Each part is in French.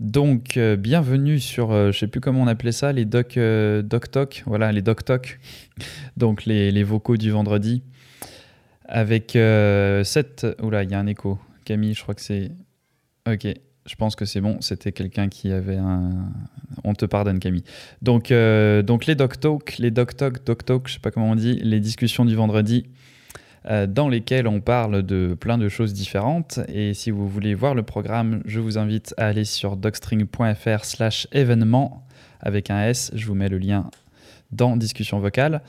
Donc, euh, bienvenue sur, euh, je sais plus comment on appelait ça, les doc, euh, voilà, les doc talk, donc les, vocaux du vendredi, avec cette, oula, il y a un écho. Camille, je crois que c'est, ok, je pense que c'est bon, c'était quelqu'un qui avait un, on te pardonne Camille. Donc, donc les doc talk, les doc talk, doc talk, je sais pas comment on dit, les discussions du vendredi dans lesquels on parle de plein de choses différentes. Et si vous voulez voir le programme, je vous invite à aller sur docstring.fr slash événement avec un S. Je vous mets le lien dans discussion vocale.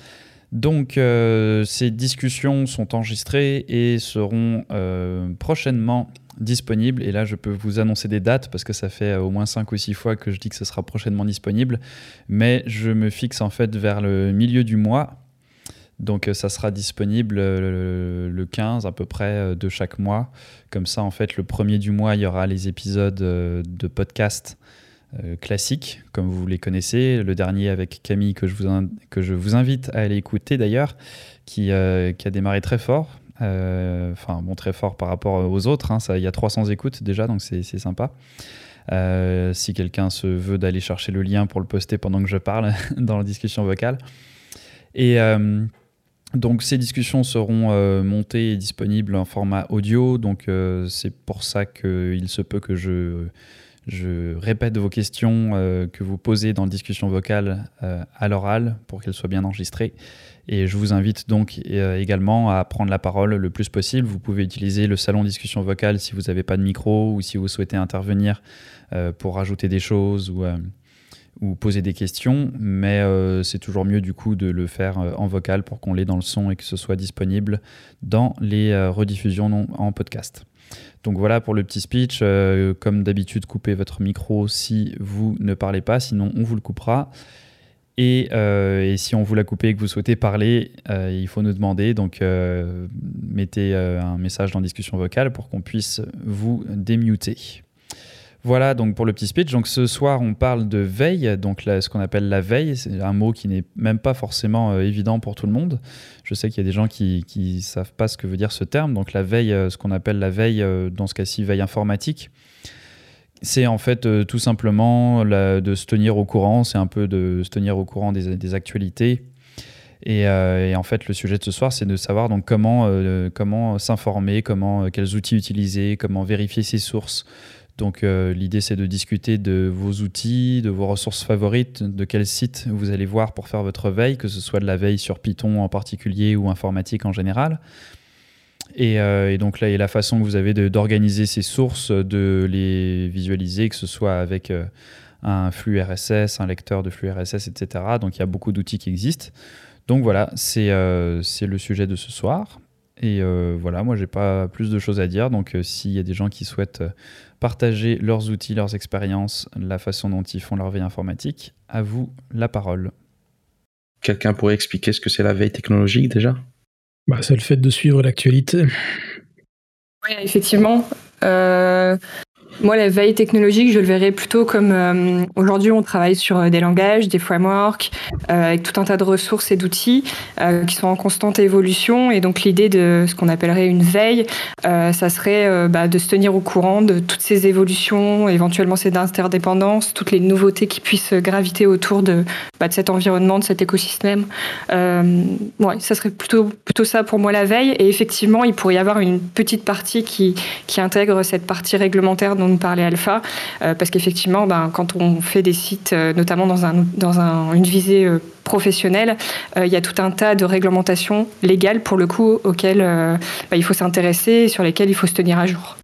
Donc euh, ces discussions sont enregistrées et seront euh, prochainement disponibles. Et là, je peux vous annoncer des dates parce que ça fait au moins 5 ou 6 fois que je dis que ce sera prochainement disponible. Mais je me fixe en fait vers le milieu du mois donc euh, ça sera disponible euh, le 15 à peu près euh, de chaque mois. Comme ça, en fait, le premier du mois, il y aura les épisodes de podcast classiques, comme vous les connaissez. Le dernier avec Camille, que je vous, que je vous invite à aller écouter d'ailleurs, qui, qui, a démarré très fort. Enfin, bon, très fort par rapport aux autres. Hein. il y a 300 écoutes déjà, donc c'est sympa. si quelqu'un se veut d'aller chercher le lien pour le poster pendant que je parle dans la discussion vocale. Et donc ces discussions seront euh, montées et disponibles en format audio, donc euh, c'est pour ça qu'il se peut que je, répète vos questions euh, que vous posez dans la discussion vocale à l'oral pour qu'elles soient bien enregistrées. Et je vous invite donc également à prendre la parole le plus possible. Vous pouvez utiliser le salon discussion vocale si vous n'avez pas de micro ou si vous souhaitez intervenir pour rajouter des choses ou ou poser des questions, mais euh, c'est toujours mieux du coup de le faire euh, en vocal pour qu'on l'ait dans le son et que ce soit disponible dans les euh, rediffusions en podcast. Donc voilà pour le petit speech. comme d'habitude, coupez votre micro si vous ne parlez pas, sinon on vous le coupera. Et, et si on vous l'a coupé et que vous souhaitez parler, il faut nous demander. Donc mettez un message dans discussion vocale pour qu'on puisse vous démuter. Voilà donc pour le petit speech. Donc ce soir, on parle de veille, donc ce qu'on appelle la veille. C'est un mot qui n'est même pas forcément euh, évident pour tout le monde. Je sais qu'il y a des gens qui ne savent pas ce que veut dire ce terme. Donc la veille, euh, ce qu'on appelle la veille, euh, dans ce cas-ci, veille informatique. C'est en fait tout simplement de se tenir au courant, c'est un peu de se tenir au courant des, actualités. Et, en fait, le sujet de ce soir, c'est de savoir donc comment, comment s'informer, comment, quels outils utiliser, comment vérifier ses sources, donc euh, l'idée c'est de discuter de vos outils, de vos ressources favorites, de quel site vous allez voir pour faire votre veille, que ce soit de la veille sur Python en particulier ou informatique en général. Et, euh, donc là, a la façon que vous avez d'organiser ces sources, de les visualiser, que ce soit avec euh, un flux RSS, un lecteur de flux RSS, etc. Donc il y a beaucoup d'outils qui existent. Donc voilà, c'est le sujet de ce soir. Et voilà, moi j'ai pas plus de choses à dire. Donc s'il y a des gens qui souhaitent partager leurs outils, leurs expériences, la façon dont ils font leur veille informatique. À vous la parole. Quelqu'un pourrait expliquer ce que c'est la veille technologique déjà? Bah, C'est le fait de suivre l'actualité. Oui, effectivement. Euh, moi, la veille technologique, je le verrais plutôt comme euh, aujourd'hui, on travaille sur euh, des langages, des frameworks, euh, avec tout un tas de ressources et d'outils qui sont en constante évolution. Et donc, l'idée de ce qu'on appellerait une veille, ça serait bah, de se tenir au courant de toutes ces évolutions, éventuellement ces interdépendances, toutes les nouveautés qui puissent graviter autour de, bah, cet environnement, de cet écosystème. ouais, ça serait plutôt, plutôt ça pour moi la veille. Et effectivement, il pourrait y avoir une petite partie qui, qui intègre cette partie réglementaire dont nous parlait Alpha, euh, parce qu'effectivement, ben, quand on fait des sites, euh, notamment dans, un, dans un, une visée euh, professionnelle, il y a tout un tas de réglementations légales, pour le coup, auxquelles ben, il faut s'intéresser et sur lesquelles il faut se tenir à jour.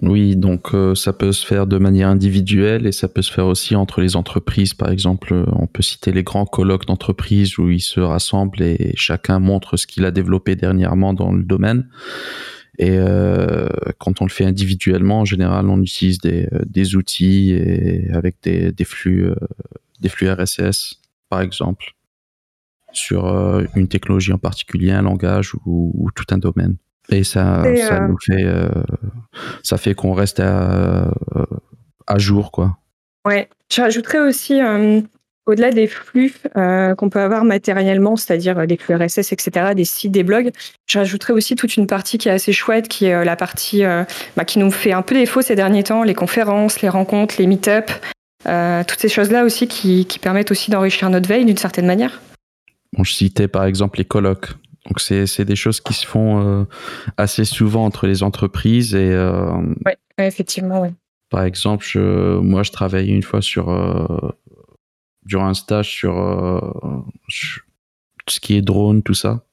Oui, donc ça peut se faire de manière individuelle et ça peut se faire aussi entre les entreprises. Par exemple, on peut citer les grands colloques d'entreprise où ils se rassemblent et chacun montre ce qu'il a développé dernièrement dans le domaine. Et euh, quand on le fait individuellement, en général, on utilise des, euh, des outils et avec des, des flux, euh, des flux RSS, par exemple, sur euh, une technologie en particulier, un langage ou, ou tout un domaine. Et ça, ça nous fait, ça fait qu'on reste à, à jour, quoi. Ouais. Je rajouterais aussi au-delà des flux euh, qu'on peut avoir matériellement, c'est-à-dire des flux RSS, etc., des sites, des blogs, je rajouterais aussi toute une partie qui est assez chouette, qui est la partie bah, qui nous fait un peu défaut ces derniers temps, les conférences, les rencontres, les meet-up, toutes ces choses-là aussi qui, qui permettent aussi d'enrichir notre veille d'une certaine manière. Bon, je citais par exemple les colloques. Donc c'est des choses qui se font euh, assez souvent entre les entreprises et. Euh, oui, effectivement, oui. Par exemple, je, moi je travaillais une fois sur euh, durant un stage sur, tout ce qui est drone, tout ça,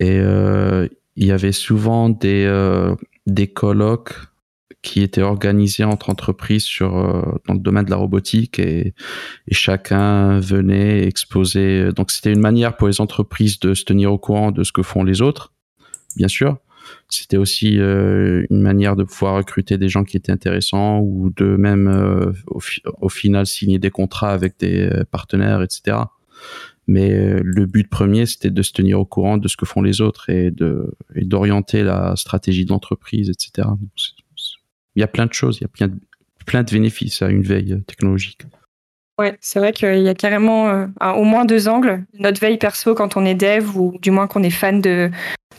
et il y avait souvent des des colloques qui était organisé entre entreprises sur euh, dans le domaine de la robotique et, et chacun venait exposer. Donc c'était une manière pour les entreprises de se tenir au courant de ce que font les autres, bien sûr. C'était aussi euh, une manière de pouvoir recruter des gens qui étaient intéressants ou de même euh, au, final signer des contrats avec des partenaires, etc. Mais le but premier, c'était de se tenir au courant de ce que font les autres et d'orienter la stratégie de l'entreprise, etc. Il y a plein de choses, il y a plein de, plein de bénéfices à une veille technologique. Ouais, c'est vrai qu'il y a carrément euh, au moins deux angles. Notre veille perso quand on est dev ou du moins qu'on est fan de,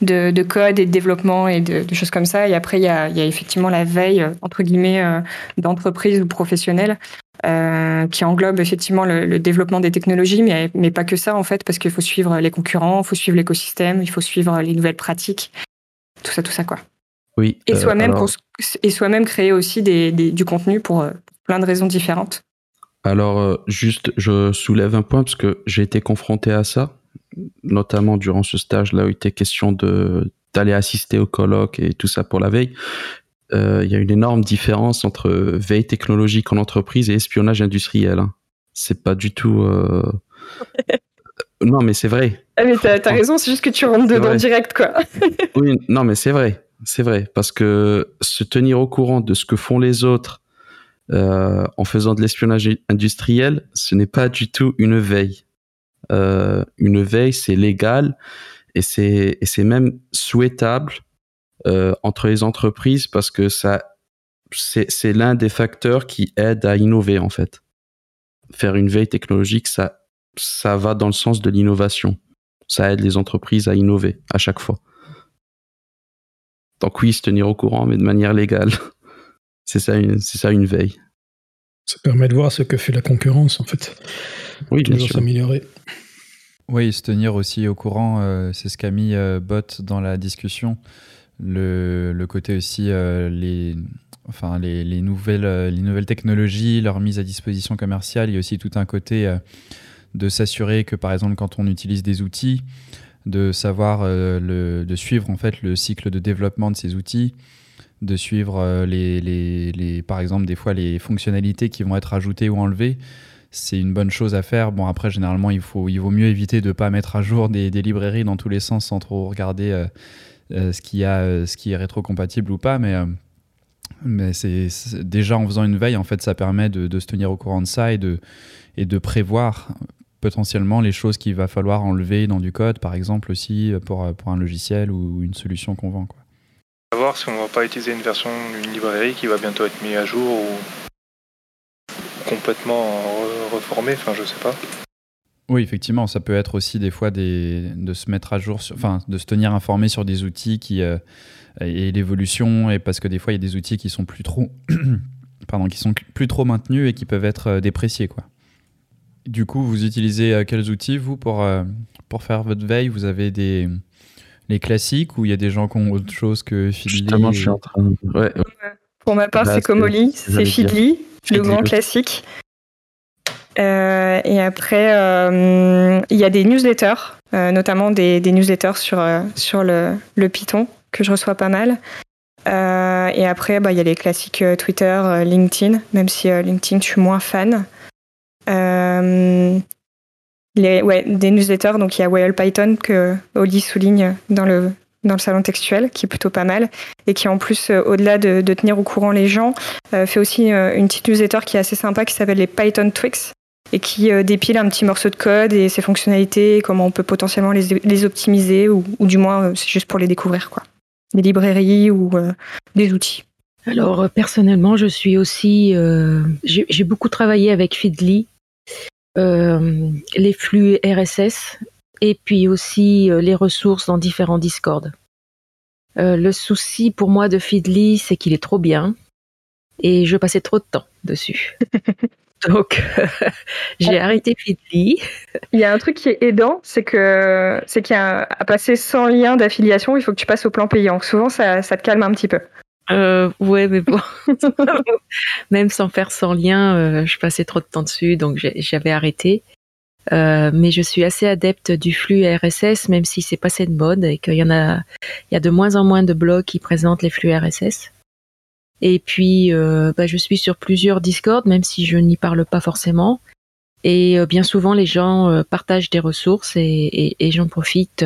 de, code et de développement et de, choses comme ça. Et après, il y a, il y a effectivement la veille, euh, entre guillemets, euh, d'entreprise ou professionnelle. qui englobe effectivement le, développement des technologies, mais, mais pas que ça en fait, parce qu'il faut suivre les concurrents, il faut suivre l'écosystème, il faut suivre les nouvelles pratiques, tout ça, tout ça quoi. Oui. Et soi-même soi-même créer aussi des, du contenu pour plein de raisons différentes. Alors, euh, juste, je soulève un point parce que j'ai été confronté à ça, notamment durant ce stage là où il était question de d'aller assister au colloque et tout ça pour la veille. Euh, il y a une énorme différence entre veille technologique en entreprise et espionnage industriel. Hein. C'est pas du tout. non, mais c'est vrai. Ah, mais t'as as raison, c'est juste que tu rentres dedans direct, quoi. oui, non, mais c'est vrai c'est vrai, parce que se tenir au courant de ce que font les autres euh, en faisant de l'espionnage industriel, ce n'est pas du tout une veille. Euh, une veille, c'est légal et c'est c'est même souhaitable euh, entre les entreprises parce que ça c'est c'est l'un des facteurs qui aide à innover en fait. Faire une veille technologique, ça ça va dans le sens de l'innovation. Ça aide les entreprises à innover à chaque fois. Donc oui, se tenir au courant, mais de manière légale. c'est ça, c'est ça une veille. Ça permet de voir ce que fait la concurrence, en fait. Oui, bien sûr. s'améliorer. Oui, se tenir aussi au courant, euh, c'est ce qu'a mis euh, Bot dans la discussion. Le, le côté aussi, euh, les, enfin, les, les, nouvelles, les nouvelles technologies, leur mise à disposition commerciale. Il y a aussi tout un côté de s'assurer que, par exemple, quand on utilise des outils, de savoir euh, le, de suivre en fait le cycle de développement de ces outils, de suivre euh, les, les, les, par exemple des fois les fonctionnalités qui vont être ajoutées ou enlevées. C'est une bonne chose à faire. Bon après généralement il faut il vaut mieux éviter de pas mettre à jour des, des librairies dans tous les sens sans trop regarder euh, ce qui a ce qui est rétrocompatible ou pas, mais mais c'est déjà en faisant une veille en fait ça permet de, de se tenir au courant de ça et de et de prévoir potentiellement les choses qu'il va falloir enlever dans du code, par exemple, aussi pour, pour un logiciel ou une solution qu'on vend. Quoi. Si on va pas utiliser une version d'une librairie qui va bientôt être mise à jour ou complètement reformée, enfin je sais pas. Oui, effectivement, ça peut être aussi des fois de se mettre à jour, enfin de se tenir informé sur des outils qui euh, et l'évolution, et parce que des fois il y a des outils qui sont plus trop, pardon, qui sont plus trop maintenus et qui peuvent être euh, dépréciés, quoi. Du coup, vous utilisez euh, quels outils, vous, pour, pour faire votre veille? Vous avez des les classiques ou il y a des gens qui ont autre chose que Feedly Justement, je suis en train de... ouais. Pour ma part, c'est Comoli, c'est Feedly, le grand classique. Euh, et après, il y a des newsletters, notamment des, des, newsletters sur, sur le, le, Python, que je reçois pas mal. et après, bah, il y a les classiques Twitter, LinkedIn, même si LinkedIn, je suis moins fan. Euh, les, ouais, des newsletters, donc il y a Whale Python que Oli souligne dans le, dans le salon textuel, qui est plutôt pas mal, et qui en plus, euh, au-delà de, tenir au courant les gens, euh, fait aussi une petite newsletter qui est assez sympa, qui s'appelle les Python Tricks, et qui dépile un petit morceau de code et ses fonctionnalités, comment on peut potentiellement les, les optimiser, ou, ou du moins c'est juste pour les découvrir, quoi. Des librairies ou des outils. Alors personnellement, je suis aussi, j'ai beaucoup travaillé avec Feedly les flux RSS et puis aussi les ressources dans différents Discord. le souci pour moi de Feedly, c'est qu'il est trop bien et je passais trop de temps dessus. Donc, j'ai arrêté Feedly. Il y a un truc qui est aidant, c'est que c'est qu'il y a à passer sans lien d'affiliation, il faut que tu passes au plan payant. Souvent, ça, ça te calme un petit peu. Euh, ouais, mais bon, même sans faire sans lien, euh, je passais trop de temps dessus, donc j'avais arrêté. Euh, mais je suis assez adepte du flux RSS, même si c'est passé de mode et qu'il y a, de moins en moins de blogs qui présentent les flux RSS. Et puis, bah, je suis sur plusieurs Discord, même si je n'y parle pas forcément. Et bien souvent, les gens partagent des ressources et, j'en profite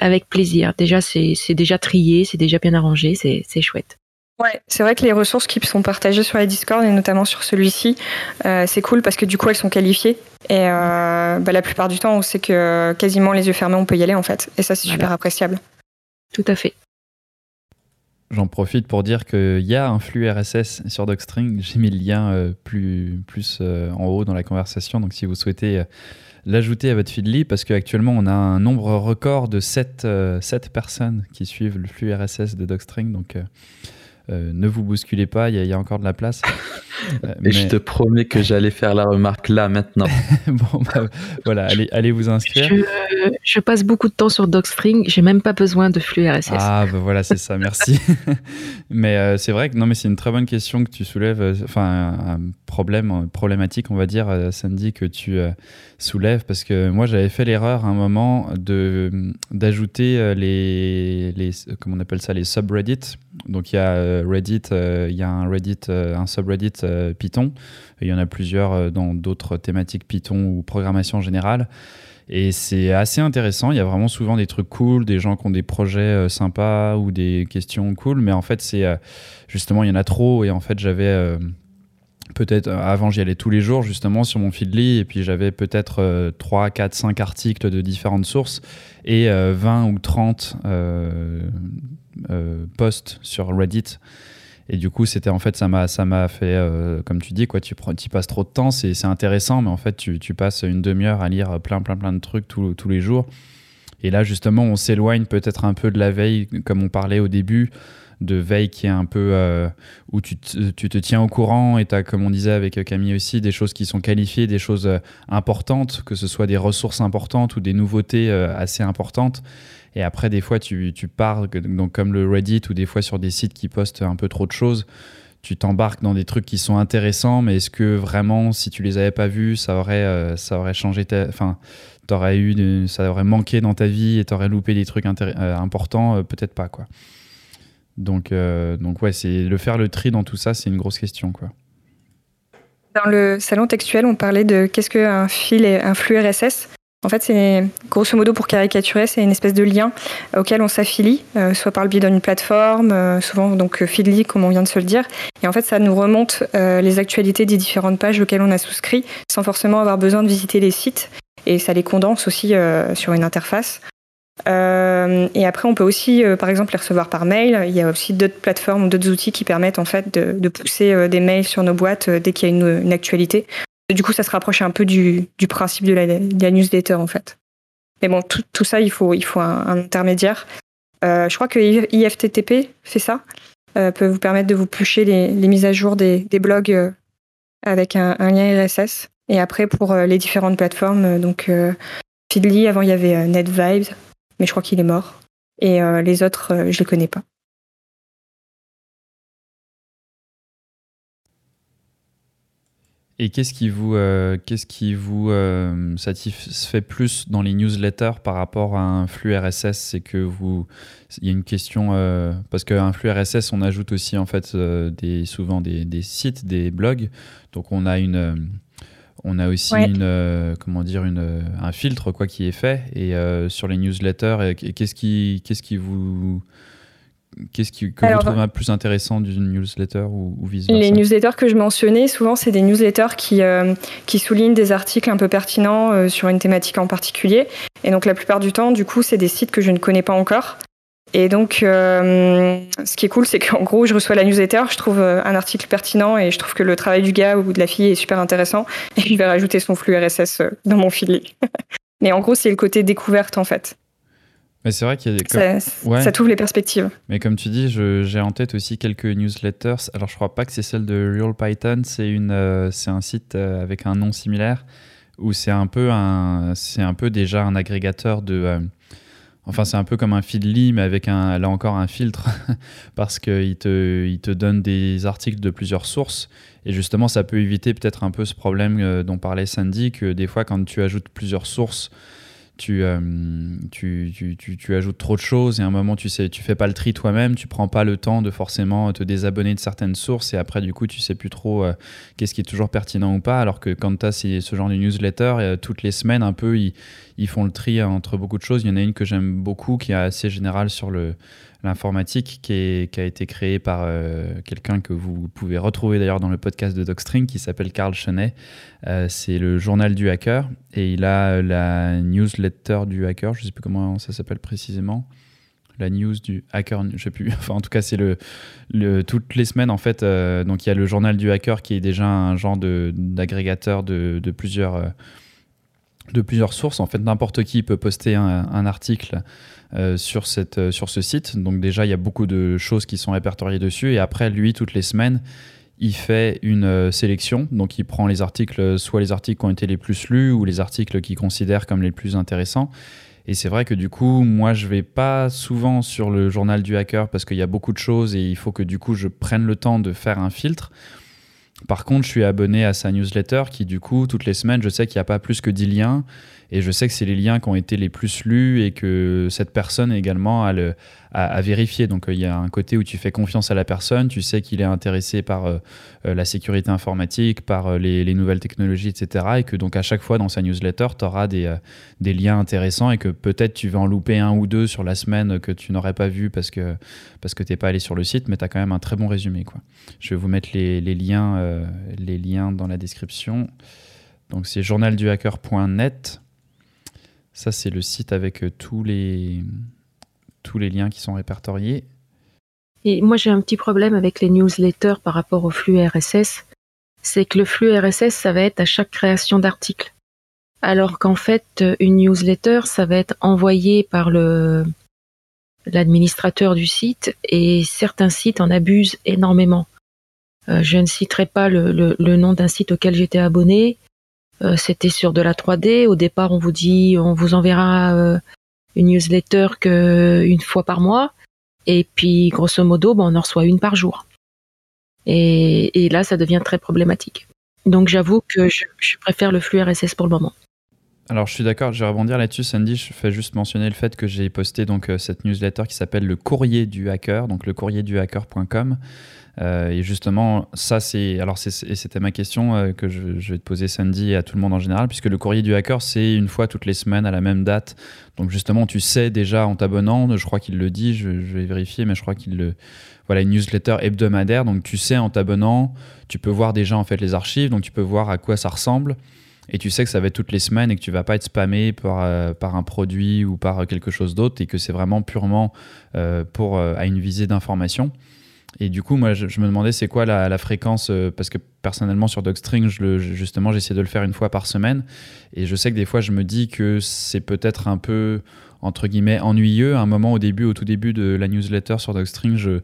avec plaisir. Déjà, c'est déjà trié, c'est déjà bien arrangé, c'est chouette. Ouais, c'est vrai que les ressources qui sont partagées sur les Discord et notamment sur celui-ci, c'est cool parce que du coup elles sont qualifiées et bah, la plupart du temps on sait que quasiment les yeux fermés on peut y aller en fait et ça c'est super appréciable. Tout à fait. J'en profite pour dire qu'il y a un flux RSS sur Docstring. J'ai mis le lien euh, plus, plus euh, en haut dans la conversation. Donc si vous souhaitez euh, l'ajouter à votre Feedly, parce qu'actuellement on a un nombre record de 7, 7, personnes qui suivent le flux RSS de Docstring. Donc euh, ne vous bousculez pas, il y, a encore de la place. Euh, Et je te promets que j'allais faire la remarque là maintenant. bon, bah, voilà, allez, allez vous inscrire. Je, passe beaucoup de temps sur DocString, j'ai même pas besoin de flux RSS. Ah, bah voilà, c'est ça, merci. mais euh, c'est vrai que non, mais c'est une très bonne question que tu soulèves, enfin, un problème, problématique, on va dire, Sandy, que tu soulèves, parce que moi j'avais fait l'erreur à un moment de d'ajouter les, les, comment on appelle ça, les subreddits. Donc il y a euh, Reddit, euh, il y a un Reddit, euh, un subreddit Python. il y en a plusieurs dans d'autres thématiques Python ou programmation générale. Et c'est assez intéressant. Il y a vraiment souvent des trucs cool, des gens qui ont des projets sympas ou des questions cool. Mais en fait, c'est justement, il y en a trop. Et en fait, j'avais peut-être avant j'y allais tous les jours justement sur mon Feedly et puis j'avais peut-être 3, 4, 5 articles de différentes sources et 20 ou 30 euh, post sur Reddit. Et du coup, c'était en fait, ça m'a, ça fait, euh, comme tu dis, quoi, tu, tu passes trop de temps, c'est, intéressant, mais en fait, tu, tu passes une demi-heure à lire plein, plein, plein de trucs tous, tous les jours. Et là, justement, on s'éloigne peut-être un peu de la veille, comme on parlait au début, de veille qui est un peu euh, où tu te, tu te, tiens au courant et tu as, comme on disait avec Camille aussi, des choses qui sont qualifiées, des choses importantes, que ce soit des ressources importantes ou des nouveautés assez importantes. Et après, des fois, tu, tu pars, donc comme le Reddit ou des fois sur des sites qui postent un peu trop de choses, tu t'embarques dans des trucs qui sont intéressants, mais est-ce que vraiment, si tu les avais pas vus, ça aurait, euh, ça aurait changé ta. Enfin, t'aurais eu, ça aurait manqué dans ta vie et t'aurais loupé des trucs euh, importants, euh, peut-être pas, quoi. Donc, donc ouais, c'est le faire le tri dans tout ça, c'est une grosse question, quoi. Dans le salon textuel, on parlait de qu'est-ce qu'un fil et un flux RSS. En fait, c'est grosso modo pour caricaturer, c'est une espèce de lien auquel on s'affilie, euh, soit par le biais d'une plateforme, euh, souvent donc euh, Feedly comme on vient de se le dire. Et en fait, ça nous remonte les actualités des différentes pages auxquelles on a souscrit, sans forcément avoir besoin de visiter les sites. Et ça les condense aussi sur une interface. et après, on peut aussi, par exemple, les recevoir par mail. Il y a aussi d'autres plateformes, d'autres outils qui permettent en fait de, pousser des mails sur nos boîtes dès qu'il y a une, une actualité. Du coup, ça se rapproche un peu du, principe de la, newsletter, en fait. Mais bon, tout, ça, il faut, un, intermédiaire. Euh, je crois que IFTTP fait ça, euh, peut vous permettre de vous pusher les, mises à jour des, blogs euh, avec un, lien RSS. Et après, pour les différentes plateformes, donc Feedly, avant il y avait NetVibes, mais je crois qu'il est mort. Et les autres, je ne les connais pas. Et qu'est-ce qui vous, euh, qu'est-ce qui vous euh, satisfait plus dans les newsletters par rapport à un flux RSS C'est que vous, il y a une question euh, parce qu'un flux RSS, on ajoute aussi en fait des, souvent des, des, sites, des blogs. Donc on a une, on a aussi une, comment dire, une, un filtre quoi qui est fait. Et sur les newsletters, qu'est-ce qui, qu'est-ce qui vous Qu'est-ce que vous trouvez plus intéressant d'une newsletter ou, ou vice Les newsletters que je mentionnais, souvent, c'est des newsletters qui, euh, qui soulignent des articles un peu pertinents euh, sur une thématique en particulier. Et donc, la plupart du temps, du coup, c'est des sites que je ne connais pas encore. Et donc, euh, ce qui est cool, c'est qu'en gros, je reçois la newsletter, je trouve un article pertinent et je trouve que le travail du gars ou de la fille est super intéressant. Et je vais rajouter son flux RSS dans mon filet. Mais en gros, c'est le côté découverte, en fait. Mais c'est vrai qu'il y a des... Ça, Ouais. ça t'ouvre les perspectives. Mais comme tu dis, j'ai en tête aussi quelques newsletters. Alors, je crois pas que c'est celle de Real Python. C'est euh, un site euh, avec un nom similaire où c'est un peu un, c'est un peu déjà un agrégateur de. euh, enfin, c'est un peu comme un Feedly, mais avec un, là encore un filtre, parce qu'il te, il te donne des articles de plusieurs sources. Et justement, ça peut éviter peut-être un peu ce problème euh, dont parlait Sandy, que des fois, quand tu ajoutes plusieurs sources, tu, euh, tu, tu, tu, tu ajoutes trop de choses et à un moment tu sais tu fais pas le tri toi-même tu prends pas le temps de forcément te désabonner de certaines sources et après du coup tu sais plus trop euh, qu'est-ce qui est toujours pertinent ou pas. Alors que quand tu as ce genre de newsletter euh, toutes les semaines un peu ils, ils font le tri entre beaucoup de choses il y en a une que j'aime beaucoup qui est assez générale sur l'informatique qui, qui a été créée par euh, quelqu'un que vous pouvez retrouver d'ailleurs dans le podcast de Docstring qui s'appelle Carl Chenet. Euh, c'est le journal du hacker et il a euh, la newsletter du hacker, je sais plus comment ça s'appelle précisément. La news du hacker, je sais plus. Enfin, en tout cas, c'est le, le toutes les semaines en fait. donc, il y a le journal du hacker qui est déjà un genre d'agrégateur de, de plusieurs de plusieurs sources. En fait, n'importe qui peut poster un, article euh, sur, cette, euh, sur ce site. Donc déjà, il y a beaucoup de choses qui sont répertoriées dessus. Et après, lui, toutes les semaines, il fait une euh, sélection. Donc il prend les articles, soit les articles qui ont été les plus lus ou les articles qu'il considère comme les plus intéressants. Et c'est vrai que du coup, moi, je vais pas souvent sur le journal du hacker parce qu'il y a beaucoup de choses et il faut que du coup, je prenne le temps de faire un filtre. Par contre, je suis abonné à sa newsletter qui, du coup, toutes les semaines, je sais qu'il n'y a pas plus que 10 liens. Et je sais que c'est les liens qui ont été les plus lus et que cette personne également a, vérifié. Donc, euh, il y a un côté où tu fais confiance à la personne, tu sais qu'il est intéressé par euh, euh, la sécurité informatique, par les, les nouvelles technologies, etc. Et que donc, à chaque fois dans sa newsletter, tu auras des, liens intéressants et que peut-être tu vas en louper un ou deux sur la semaine que tu n'aurais pas vu parce que, parce tu n'es pas allé sur le site, mais tu as quand même un très bon résumé. Je vais vous mettre les liens dans la description. Donc, c'est journalduhacker.net. Ça, c'est le site avec euh, tous les, tous les liens qui sont répertoriés. Et moi, j'ai un petit problème avec les newsletters par rapport au flux RSS. C'est que le flux RSS, ça va être à chaque création d'article. Alors qu'en fait, euh, une newsletter, ça va être envoyé par l'administrateur du site et certains sites en abusent énormément. Euh, je ne citerai pas le nom d'un site auquel j'étais abonné. Euh, C'était sur de la 3D. Au départ, on vous dit, on vous enverra euh, une newsletter que une fois par mois. Et puis, grosso modo, ben, on en reçoit une par jour. Et, et là, ça devient très problématique. Donc, j'avoue que je, je préfère le flux RSS pour le moment. Alors, je suis d'accord, je vais rebondir là-dessus, Sandy. Je fais juste mentionner le fait que j'ai posté donc euh, cette newsletter qui s'appelle le courrier du hacker, donc le courrier du hacker.com. Euh, et justement, ça, c'est. Alors, c'était ma question euh, que je, je vais te poser, Sandy, et à tout le monde en général, puisque le courrier du hacker, c'est une fois toutes les semaines à la même date. Donc, justement, tu sais déjà en t'abonnant, je crois qu'il le dit, je, je vais vérifier, mais je crois qu'il le. Voilà, une newsletter hebdomadaire. Donc, tu sais en t'abonnant, tu peux voir déjà en fait les archives, donc tu peux voir à quoi ça ressemble. Et tu sais que ça va être toutes les semaines et que tu vas pas être spammé par, euh, par un produit ou par quelque chose d'autre et que c'est vraiment purement euh, pour, euh, à une visée d'information. Et du coup, moi, je, me demandais c'est quoi la, fréquence, parce que personnellement sur je- justement, j'essaie de le faire une fois par semaine. Et je sais que des fois, je me dis que c'est peut-être un peu, entre guillemets, ennuyeux. À un moment, au début, au tout début de la newsletter sur Docstring, je,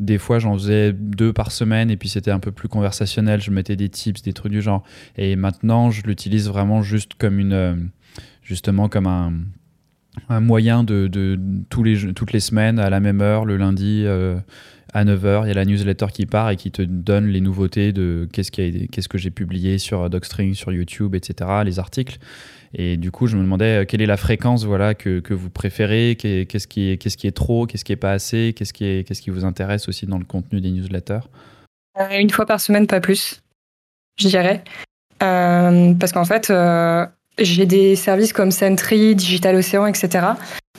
des fois, j'en faisais deux par semaine et puis c'était un peu plus conversationnel. Je mettais des tips, des trucs du genre. Et maintenant, je l'utilise vraiment juste comme une, euh, justement comme un, moyen de, toutes les semaines à la même heure, le lundi euh, à 9h, il y a la newsletter qui part et qui te donne les nouveautés de qu'est-ce, qu'est-ce que j'ai publié sur Docstring, sur YouTube, etc., les articles. Et du coup, je me demandais euh, quelle est la fréquence voilà, que, vous préférez, qu'est- qu'est-ce qui, est, trop, qu'est-ce qui est pas assez, qu'est-ce qui, vous intéresse aussi dans le contenu des newsletters? Euh, Une fois par semaine, pas plus, je dirais. Euh, parce qu'en fait, j'ai des services comme Sentry, Digital Ocean, etc.